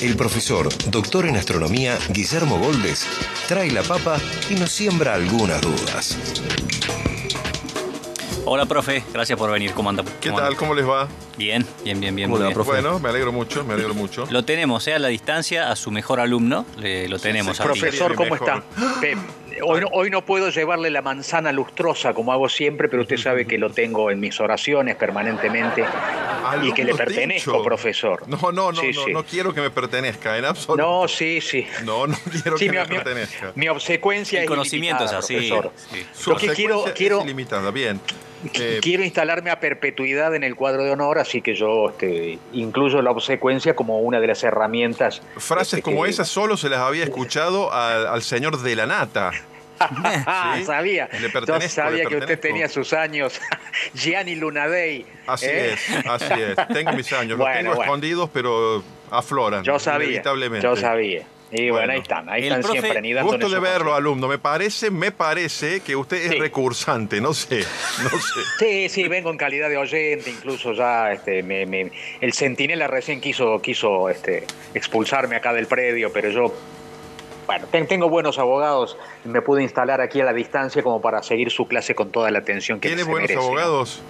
el profesor, doctor en astronomía, Guillermo Goldes, trae la papa y nos siembra algunas dudas. Hola, profe. Gracias por venir. ¿Cómo anda? ¿Qué ¿Cómo tal? anda? ¿Cómo les va? Bien, bien, bien, bien. ¿Cómo le muy va, bien. profe? Bueno, me alegro mucho, me alegro mucho. Lo tenemos, ¿eh? A la distancia, a su mejor alumno. le- lo tenemos. sí, a ti. Profesor. Profesor, ¿cómo Mejor. está? Hoy, no, hoy no puedo llevarle la manzana lustrosa como hago siempre, pero usted sabe que lo tengo en mis oraciones permanentemente y que le pertenezco, profesor. No, no, no, Sí, no, sí. no quiero que me pertenezca, en absoluto. No, sí, sí. No, no quiero Sí, que mi, me pertenezca. mi obsecuencia El es conocimiento es así. profesor. sí. Su Lo que quiero- quiero- es ilimitada, bien. Eh, Quiero instalarme a perpetuidad en el cuadro de honor, así que yo este, incluyo la obsecuencia como una de las herramientas. frases este, como que- esas solo se las había escuchado al, al señor de la nata. Ah, Sí, sabía. le Yo sabía le que usted tenía sus años. Gianni Lunadei. Así ¿eh? es, así es. Tengo mis años, Bueno, los tengo bueno. escondidos, pero afloran. Yo sabía. Inevitablemente. Yo sabía. Y bueno, Bueno. ahí están, ahí están profe- siempre anidando Gusto de verlo, alumno. Me parece, me parece que usted es Sí. recursante, no sé, no sé. Sí, sí, vengo en calidad de oyente, incluso ya este, me- me- el centinela recién quiso, quiso este, expulsarme acá del predio, pero yo, bueno, ten- tengo buenos abogados, me pude instalar aquí a la distancia como para seguir su clase con toda la atención que ¿Tiene se buenos merece, ¿no? abogados,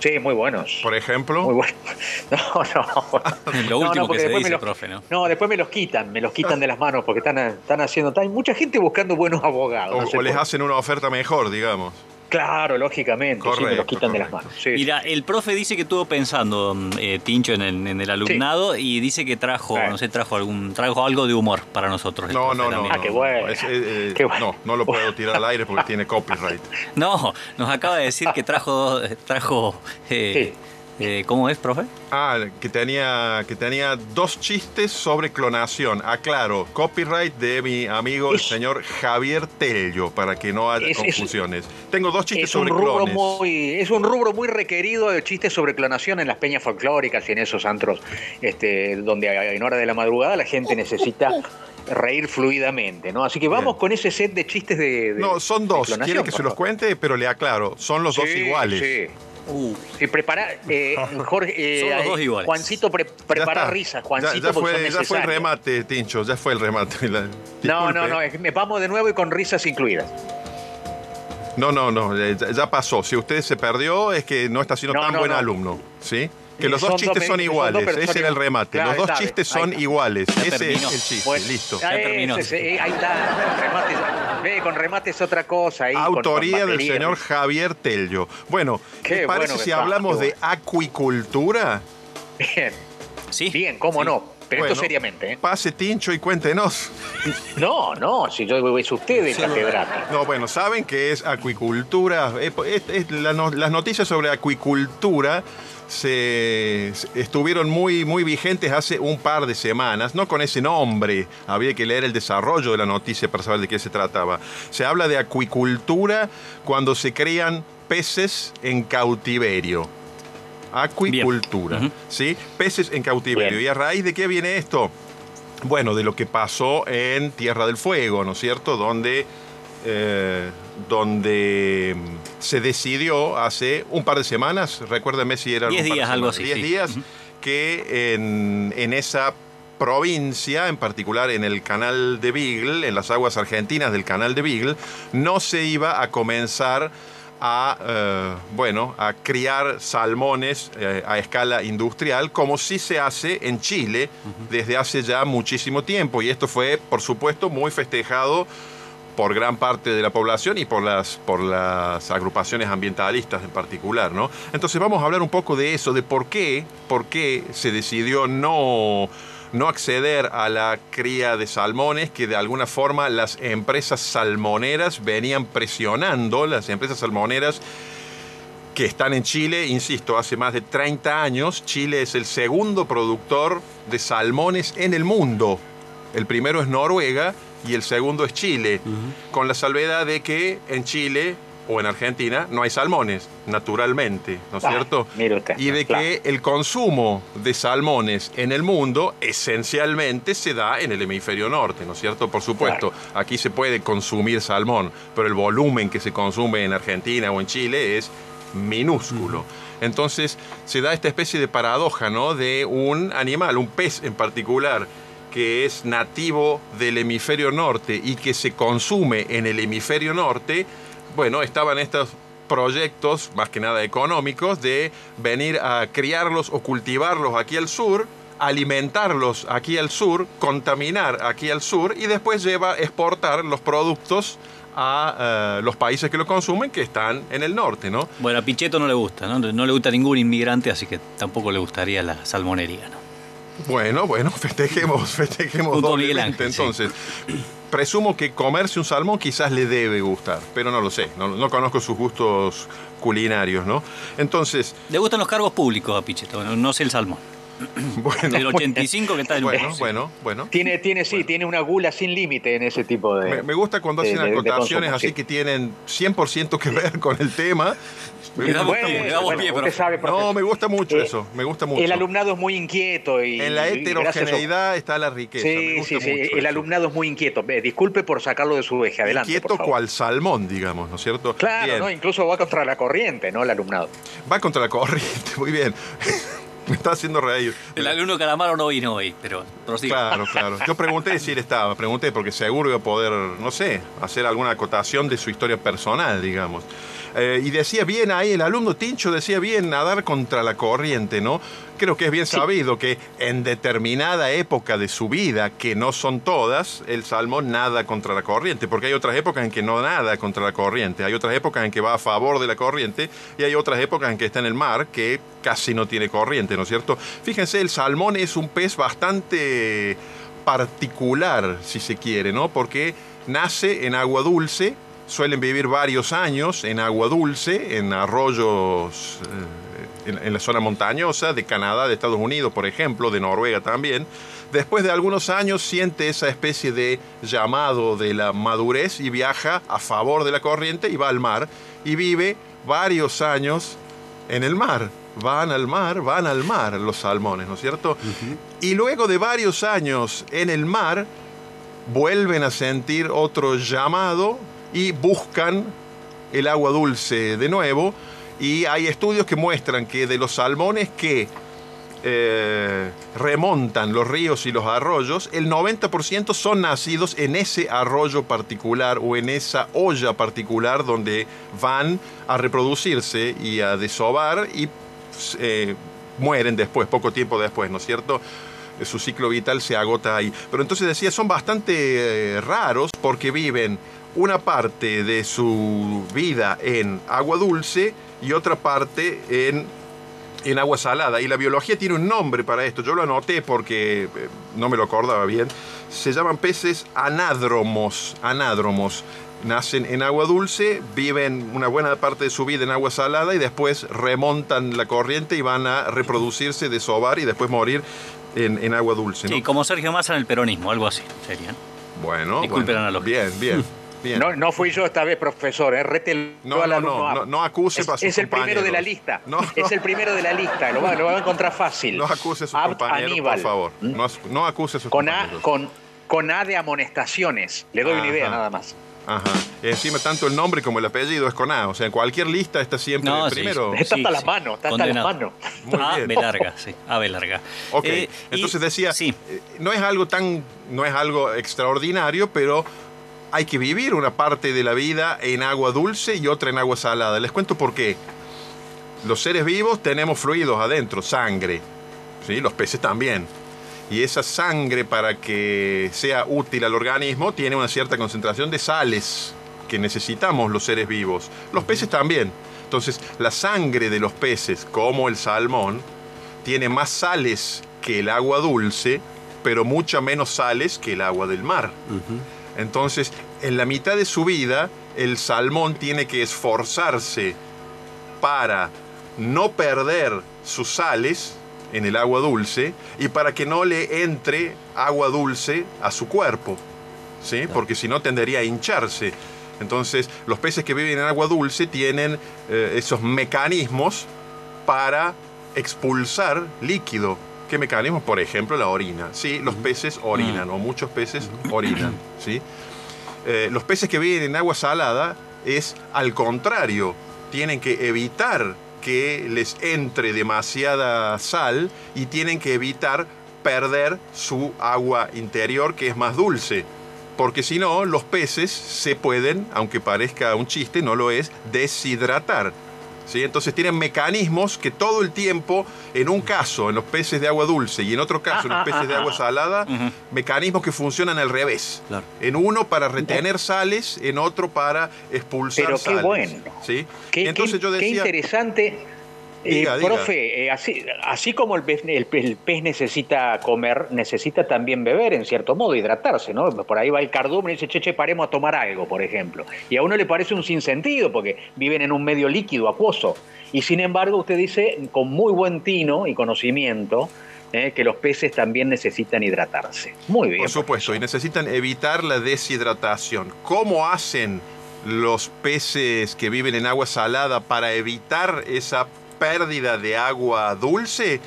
Sí, muy buenos. por ejemplo? Muy buenos. No, no. Lo último que porque se dice, los- profe, ¿no? No, después me los quitan, me los quitan de las manos porque están, están haciendo. Hay mucha gente buscando buenos abogados. O, no sé o les por- hacen una oferta mejor, digamos. Claro, lógicamente, sí, me los Correcto, quitan de las correcto. manos. Sí, Mira, el profe dice que estuvo pensando, eh, Tincho, en el, en el alumnado y dice que trajo, Sí. no sé, trajo algún, trajo algo de humor para nosotros. No, no, no. Ah, qué bueno. Es- eh, eh, Qué bueno. No, no lo puedo tirar al aire porque tiene copyright. No, nos acaba de decir que trajo, trajo, eh, eh, ¿cómo es, profe? Ah, que tenía, que tenía dos chistes sobre clonación. Aclaro, copyright de mi amigo el Es- señor Javier Tello, para que no haya Es- es- confusiones. Tengo dos chistes Es un, sobre rubro clones. muy, es un rubro muy requerido de chistes sobre clonación en las peñas folclóricas y en esos antros este, donde en hora de la madrugada la gente necesita reír fluidamente, ¿no? Así que vamos Bien. con ese set de chistes de, de- No, son dos. Quiere que se los cuente, pero le aclaro, son los dos iguales. Sí. Y prepara, eh, Jorge, eh, Son los dos iguales. Juancito, pre- Ya prepara risas, Ya- Juancito, ya, porque fue, ya fue el remate, Tincho, ya fue el remate. La- No, no, no, me vamos de nuevo y con risas incluidas. No, no, no, eh, ya, ya pasó. Si usted se perdió, es que no está siendo No, tan no, buen no. alumno, ¿sí? Que los dos son chistes dos- son son dos iguales, ese era el remate. Claro, los dos chistes son iguales, ese es el chiste, listo. Ya terminó. ese, eh, ahí está, remate, ve, con remate es otra cosa. Ahí, Autoría con del señor Javier Tello. Bueno, Qué ¿les parece bueno si está, hablamos qué de acuicultura? Bien, Sí. bien, cómo Sí. no. Pero Bueno, esto seriamente, ¿eh? Pase Tincho y cuéntenos. No, no, si yo es usted el catedrático. No, bueno, saben que es acuicultura. Es- es la no- las noticias sobre acuicultura se, estuvieron muy, muy vigentes hace un par de semanas, no con ese nombre. Había que leer el desarrollo de la noticia para saber de qué se trataba. Se habla de acuicultura cuando se crían peces en cautiverio. Acuicultura. ¿sí? Peces en cautiverio. Bien. ¿Y a raíz de qué viene esto? Bueno, de lo que pasó en Tierra del Fuego, ¿no es cierto? Donde, eh, donde mm, se decidió hace un par de semanas, recuérdame si eran Diez días, algo así, diez sí. días, que en, en esa provincia, en particular en el canal de Beagle, en las aguas argentinas del canal de Beagle, no se iba a comenzar a, eh, bueno, a criar salmones eh, a escala industrial, como sí se hace en Chile desde hace ya muchísimo tiempo. Y esto fue, por supuesto, muy festejado por gran parte de la población y por las, por las agrupaciones ambientalistas en particular, ¿no? Entonces vamos a hablar un poco de eso, de por qué, por qué se decidió no, no acceder a la cría de salmones, que de alguna forma las empresas salmoneras venían presionando, las empresas salmoneras que están en Chile, insisto, hace más de 30 años, Chile es el segundo productor de salmones en el mundo. El primero es Noruega y el segundo es Chile, con la salvedad de que en Chile o en Argentina no hay salmones, naturalmente, ¿no es Ah, cierto? usted, y de claro. que el consumo de salmones en el mundo esencialmente se da en el hemisferio norte, ¿no es cierto? Por supuesto, aquí se puede consumir salmón, pero el volumen que se consume en Argentina o en Chile es minúsculo. Entonces se da esta especie de paradoja, ¿no? De un animal, un pez en particular, que es nativo del hemisferio norte y que se consume en el hemisferio norte, bueno, estaban estos proyectos, más que nada económicos, de venir a criarlos o cultivarlos aquí al sur, alimentarlos aquí al sur, contaminar aquí al sur y después lleva exportar los productos a eh, los países que lo consumen que están en el norte, ¿no? Bueno, a Pichetto no le gusta, ¿no? No le gusta ningún inmigrante, así que tampoco le gustaría la salmonería, ¿no? Bueno, bueno, festejemos, festejemos doblemente. Sí. Entonces, presumo que comerse un salmón quizás le debe gustar, pero no lo sé, no, no conozco sus gustos culinarios, ¿no? Entonces, Le gustan los cargos públicos a Pichetto, no, no sé el salmón. bueno, El 85 que está en bueno, bueno, bueno. Tiene, tiene, sí, tiene una gula sin límite en ese tipo de. Me, me gusta cuando de- hacen de- de acotaciones consumo, así sí. que tienen 100% que ver con el tema. Le damos Bueno, pie, le damos bueno, pie, usted profe. sabe, No, me gusta mucho Eh, eso, me gusta mucho. El alumnado es muy inquieto y. en la y heterogeneidad está la riqueza. me Sí, gusta sí, sí. mucho El eso. alumnado es muy inquieto. Ve, disculpe por sacarlo de su eje. Adelante. Inquieto por favor. cual salmón, digamos, ¿no es cierto? Claro, Bien. ¿no? incluso va contra la corriente, ¿no? El alumnado. Va contra la corriente, muy bien. Me está haciendo reír. El alumno Calamaro no vino hoy, pero prosiga. Claro, claro. Yo pregunté si él estaba, pregunté porque seguro iba a poder, no sé, hacer alguna acotación de su historia personal, digamos. Eh, y decía bien ahí, el alumno Tincho decía bien nadar contra la corriente, ¿no? Creo que es bien sabido que en determinada época de su vida, que no son todas, el salmón nada contra la corriente, porque hay otras épocas en que no nada contra la corriente, hay otras épocas en que va a favor de la corriente y hay otras épocas en que está en el mar que casi no tiene corriente, ¿no es cierto? Fíjense, el salmón es un pez bastante particular, si se quiere, ¿no? Porque nace en agua dulce, suelen vivir varios años en agua dulce, en arroyos eh, en, en la zona montañosa de Canadá, de Estados Unidos, por ejemplo, de Noruega también. Después de algunos años siente esa especie de llamado de la madurez y viaja a favor de la corriente y va al mar y vive varios años en el mar. Van al mar, van al mar los salmones, ¿no es cierto? Y luego de varios años en el mar, vuelven a sentir otro llamado y buscan el agua dulce de nuevo. Y hay estudios que muestran que de los salmones que eh, remontan los ríos y los arroyos, el 90% son nacidos en ese arroyo particular o en esa olla particular donde van a reproducirse y a desovar y eh, mueren después, poco tiempo después, ¿no es cierto? Su ciclo vital se agota ahí. Pero entonces decía, son bastante eh, raros porque viven una parte de su vida en agua dulce y otra parte en en agua salada. Y la biología tiene un nombre para esto. Yo lo anoté porque eh, no me lo acordaba bien. Se llaman peces anádromos. Anádromos. Nacen en agua dulce, viven una buena parte de su vida en agua salada y después remontan la corriente y van a reproducirse, desovar y después morir en, en agua dulce. ¿no? Sí, como Sergio Massa en el peronismo, algo así sería. Bueno, Disculpe bueno. la analogía. Bien, bien. bien. No, no fui yo esta vez, profesor. ¿eh? Rete No, al no, alumno no, A. no, no acuse es, a sus es el primero de la lista. No, Es el primero de la lista. Lo va, lo va a encontrar fácil. No acuse a sus compañeros, Aníbal. por favor. ¿Mm? No, acuse a sus Con A, con, con A de amonestaciones. Le doy una idea nada más. Ajá. Encima tanto el nombre como el apellido es con A. O sea, en cualquier lista está siempre No, sí, primero. sí. Está hasta la mano, está hasta la mano. Muy A, bien. B larga, sí. A, B larga. Ok, Eh, y- entonces decía, Sí, eh, no es algo tan, no es algo extraordinario, pero hay que vivir una parte de la vida en agua dulce y otra en agua salada. Les cuento por qué. Los seres vivos tenemos fluidos adentro, sangre, ¿sí? los peces también. Y esa sangre para que sea útil al organismo tiene una cierta concentración de sales que necesitamos los seres vivos. Los peces también. Entonces, la sangre de los peces, como el salmón, tiene más sales que el agua dulce, pero mucha menos sales que el agua del mar. Entonces, en la mitad de su vida, el salmón tiene que esforzarse para no perder sus sales en el agua dulce y para que no le entre agua dulce a su cuerpo, ¿sí? porque si no tendería a hincharse. Entonces, los peces que viven en agua dulce tienen eh, esos mecanismos para expulsar líquido. ¿Qué mecanismos? Por ejemplo, la orina. Sí, los peces orinan, o muchos peces orinan. ¿sí? Eh, los peces que viven en agua salada es al contrario, tienen que evitar que les entre demasiada sal y tienen que evitar perder su agua interior que es más dulce. Porque si no, los peces se pueden, aunque parezca un chiste, no lo es, deshidratar. Entonces tienen mecanismos que todo el tiempo, en un caso en los peces de agua dulce y en otro caso en los peces de agua salada, mecanismos que funcionan al revés. En uno para retener sales, en otro para expulsar Pero qué bueno. ¿sí? Qué, Entonces yo decía, qué interesante eh, profe, eh, así, así, como el pez, el, pez, necesita comer, necesita también beber, en cierto modo, hidratarse, ¿no? Por ahí va el cardumen y dice, che, che, paremos a tomar algo, por ejemplo. Y a uno le parece un sinsentido, porque viven en un medio líquido, acuoso. Y sin embargo, usted dice, con muy buen tino y conocimiento, eh, que los peces también necesitan hidratarse. Muy bien. Por supuesto, y necesitan evitar la deshidratación. ¿Cómo hacen los peces que viven en agua salada para evitar esa pérdida de agua dulce,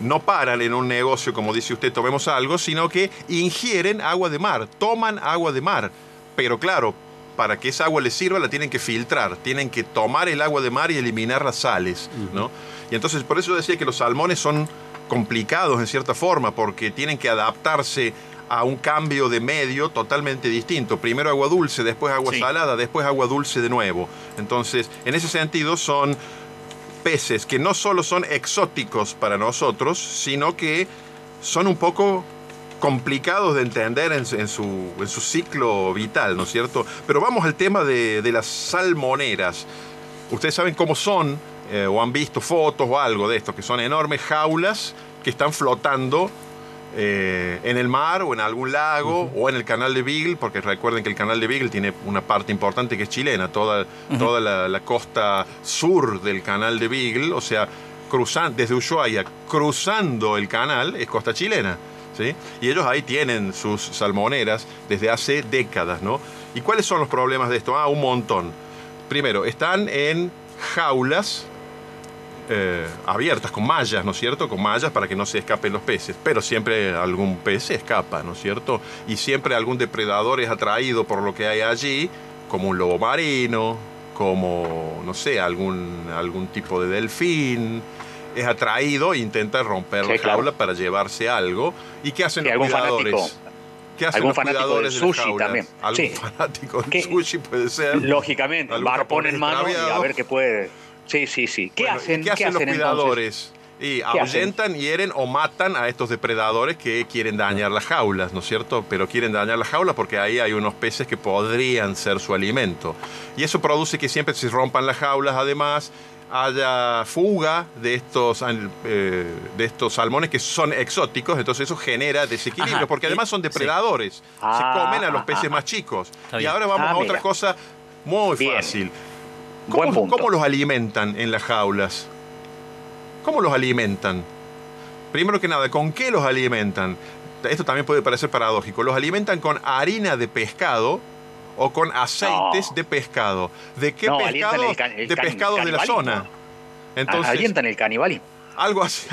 no paran en un negocio, como dice usted, tomemos algo, sino que ingieren agua de mar, toman agua de mar. Pero claro, para que esa agua les sirva la tienen que filtrar, tienen que tomar el agua de mar y eliminar las sales, ¿no? Y entonces por eso decía que los salmones son complicados en cierta forma, porque tienen que adaptarse a un cambio de medio totalmente distinto. Primero agua dulce, después agua salada, después agua dulce de nuevo. Entonces, en ese sentido son que no solo son exóticos para nosotros, sino que son un poco complicados de entender en, su, ciclo vital, ¿no es cierto? Pero vamos al tema de, las salmoneras. Ustedes saben cómo son, eh, o han visto fotos o algo de esto, que son enormes jaulas que están flotando eh, en el mar o en algún lago o en el canal de Beagle, porque recuerden que el canal de Beagle tiene una parte importante que es chilena, toda, toda la, costa sur del canal de Beagle, o sea, cruzan, desde Ushuaia, cruzando el canal, es costa chilena. ¿sí? Y ellos ahí tienen sus salmoneras desde hace décadas, ¿no? ¿Y cuáles son los problemas de esto? Ah, un montón. Primero, están en jaulas eh, abiertas, con mallas, ¿no es cierto? Con mallas para que no se escapen los peces. Pero siempre algún pez se escapa, ¿no es cierto? Y siempre algún depredador es atraído por lo que hay allí, como un lobo marino, como, no sé, algún, algún tipo de delfín. Es atraído e intenta romper la jaula para llevarse algo. ¿Y qué hacen los cuidadores? ¿Qué hacen algún los cuidadores de sushi también. Algún fanático del sushi puede ser. Lógicamente, bar en mano y a ver qué puede Sí, sí, sí. ¿Qué hacen, ¿qué hacen, los cuidadores? Y ahuyentan, hieren o matan a estos depredadores que quieren dañar las jaulas, ¿no es cierto? Pero quieren dañar las jaulas porque ahí hay unos peces que podrían ser su alimento. Y eso produce que siempre se rompan las jaulas, además, haya fuga de estos, eh, de estos salmones que son exóticos, entonces eso genera desequilibrio, porque además son depredadores, se ah, comen a los peces más chicos. Y ahora vamos ah, a otra cosa muy fácil. ¿Cómo, los alimentan en las jaulas? ¿Cómo los alimentan? Primero que nada, ¿con qué los alimentan? Esto también puede parecer paradójico. Los alimentan con harina de pescado o con aceites de pescado. ¿De qué pescado? de pescados de la zona. Entonces, alientan el canibalismo. Algo así.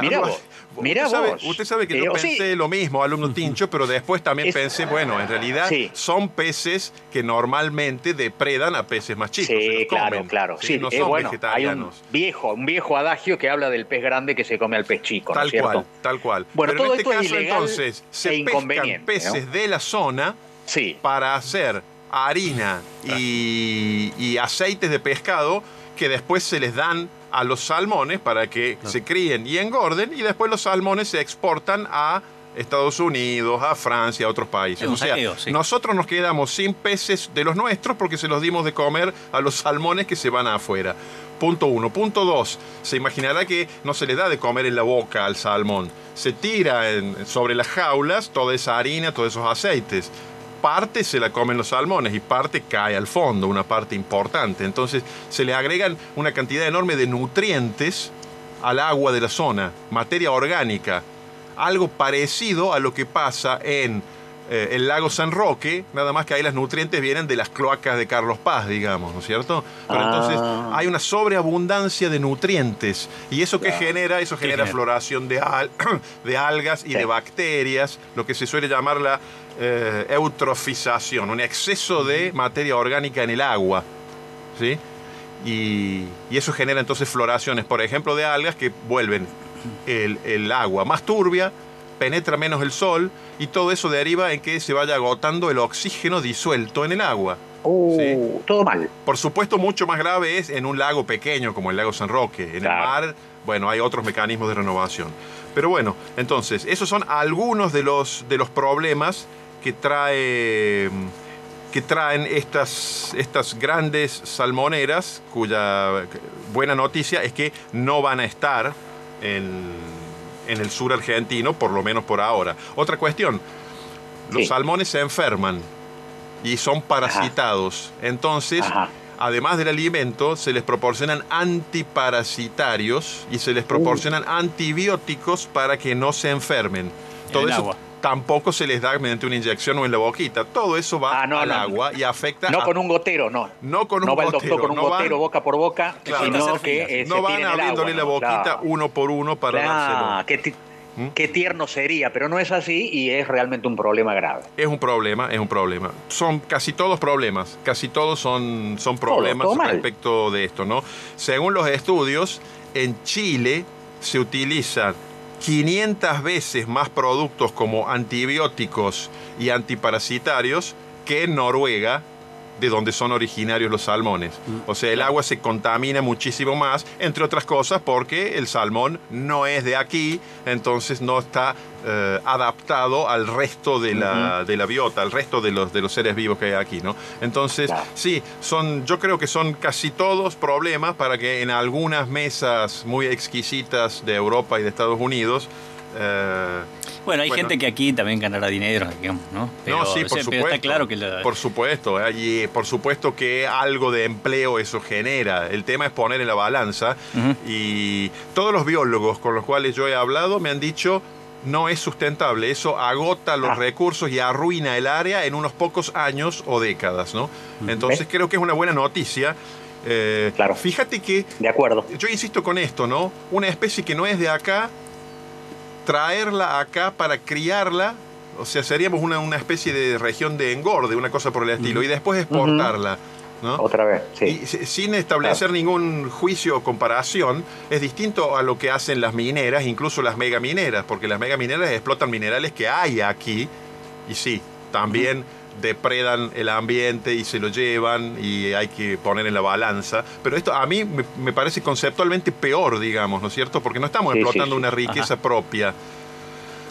Mira vos. Usted sabe que yo eh, pensé lo mismo, alumno Tincho, pero después también pensé, bueno, en realidad son peces que normalmente depredan a peces más chicos. Sí, claro, claro. Sí, no son bueno, Hay un viejo, un viejo adagio que habla del pez grande que se come al pez chico. Tal cual, tal cual. Bueno, pero en este caso, entonces, se e pescan peces de la zona para hacer harina y, y aceites de pescado que después se les dan a los salmones para que se críen y engorden y después los salmones se exportan a Estados Unidos, a Francia, a otros países. O sea, nosotros nos quedamos sin peces de los nuestros porque se los dimos de comer a los salmones que se van afuera. Punto uno. Punto dos. Se imaginará que no se le da de comer en la boca al salmón. Se tira sobre las jaulas toda esa harina, todos esos aceites parte se la comen los salmones y parte cae al fondo, una parte importante. Entonces se le agregan una cantidad enorme de nutrientes al agua de la zona, materia orgánica, algo parecido a lo que pasa en eh, el lago San Roque, nada más que ahí las nutrientes vienen de las cloacas de Carlos Paz, digamos, ¿no es cierto? Pero Ah. entonces hay una sobreabundancia de nutrientes y eso que genera, eso genera genera? floración de, al- de algas y Sí. de bacterias, lo que se suele llamar la eh, eutrofización, un exceso de materia orgánica en el agua, ¿sí? Y, y eso genera entonces floraciones, por ejemplo, de algas que vuelven el, el agua más turbia, penetra menos el sol y todo eso deriva en que se vaya agotando el oxígeno disuelto en el agua. Sí. Todo mal. Por supuesto, mucho más grave es en un lago pequeño como el lago San Roque. En Claro. el mar, bueno, hay otros mecanismos de renovación. Pero bueno, entonces, esos son algunos de los, de los problemas que trae que traen estas, estas grandes salmoneras, cuya buena noticia es que no van a estar en, en el sur argentino, por lo menos por ahora. Otra cuestión, los Sí. salmones se enferman y son parasitados. Entonces, Ajá. además del alimento, se les proporcionan antiparasitarios y se les Uh. proporcionan antibióticos para que no se enfermen. Todo el eso agua. Tampoco se les da mediante una inyección o en la boquita. Todo eso va Ah, no, al no. agua y afecta No a- con un gotero, no. no con un no va el gotero, doctor con un no van- gotero boca por boca, Claro. sino que eh, no se van el abriéndole agua, la boquita Claro. uno por uno para Claro, dárselo. qué, ti- ¿Mm? qué tierno sería, pero no es así y es realmente un problema grave. Es un problema, es un problema. Son casi todos problemas, casi todos son, son problemas todo respecto de esto, ¿no? Según los estudios, en Chile se utilizan 500 veces más productos como antibióticos y antiparasitarios que en Noruega, de donde son originarios los salmones. O sea, el agua se contamina muchísimo más, entre otras cosas porque el salmón no es de aquí, entonces no está eh, adaptado al resto de la, de la biota, al resto de los, de los seres vivos que hay aquí, ¿no? Entonces, Claro. sí, son, yo creo que son casi todos problemas para que en algunas mesas muy exquisitas de Europa y de Estados Unidos eh, Bueno, hay Bueno. gente que aquí también ganará dinero, digamos, ¿no? Pero, no, sí, por o sea, supuesto. pero está claro que la- Por supuesto, eh, y eh, por supuesto que algo de empleo eso genera. El tema es poner en la balanza. Y todos los biólogos con los cuales yo he hablado me han dicho no es sustentable, eso agota los Ah. recursos y arruina el área en unos pocos años o décadas, ¿no? Entonces ¿Ves? creo que es una buena noticia. Eh, Claro. Fíjate que De acuerdo. yo insisto con esto, ¿no? Una especie que no es de acá, traerla acá para criarla, o sea, seríamos una, una especie de región de engorde, una cosa por el estilo, y después exportarla, ¿no? Otra vez, sí. Y sin establecer ningún juicio o comparación, es distinto a lo que hacen las mineras, incluso las megamineras, porque las megamineras explotan minerales que hay aquí, y sí, también depredan el ambiente y se lo llevan y hay que poner en la balanza. Pero esto a mí me, me parece conceptualmente peor, digamos, ¿no es cierto? Porque no estamos Sí, explotando sí. una riqueza propia.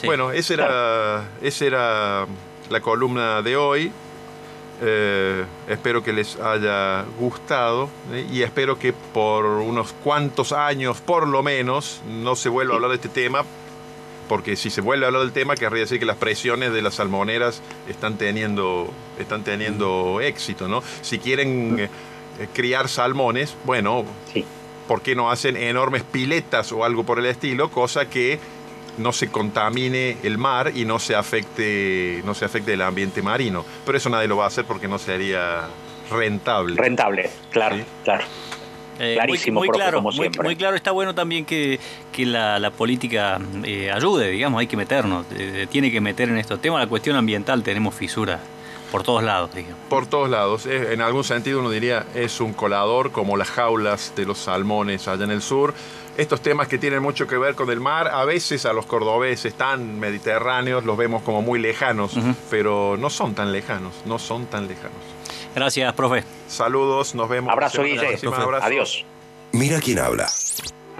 Bueno, esa era, esa era la columna de hoy. Eh, espero que les haya gustado ¿eh? y espero que por unos cuantos años, por lo menos, no se vuelva a hablar de este tema, porque si se vuelve a hablar del tema, querría decir que las presiones de las salmoneras están teniendo, están teniendo éxito, ¿no? Si quieren eh, criar salmones, bueno, Sí. ¿por qué no hacen enormes piletas o algo por el estilo? Cosa que no se contamine el mar y no se afecte, no se afecte el ambiente marino. Pero eso nadie lo va a hacer porque no sería rentable. Rentable, claro, Sí. claro. Eh, Clarísimo, muy, muy profe, claro, como muy, siempre. muy claro. Está bueno también que, que la, la política eh, ayude, digamos, hay que meternos, eh, tiene que meter en estos temas. La cuestión ambiental tenemos fisuras por todos lados, digamos. Por todos lados. En algún sentido uno diría es un colador como las jaulas de los salmones allá en el sur. Estos temas que tienen mucho que ver con el mar, a veces a los cordobeses tan mediterráneos los vemos como muy lejanos, pero no son tan lejanos, no son tan lejanos. Gracias, profe. Saludos, nos vemos. Abrazo, Guille. Adiós. Mira quién habla.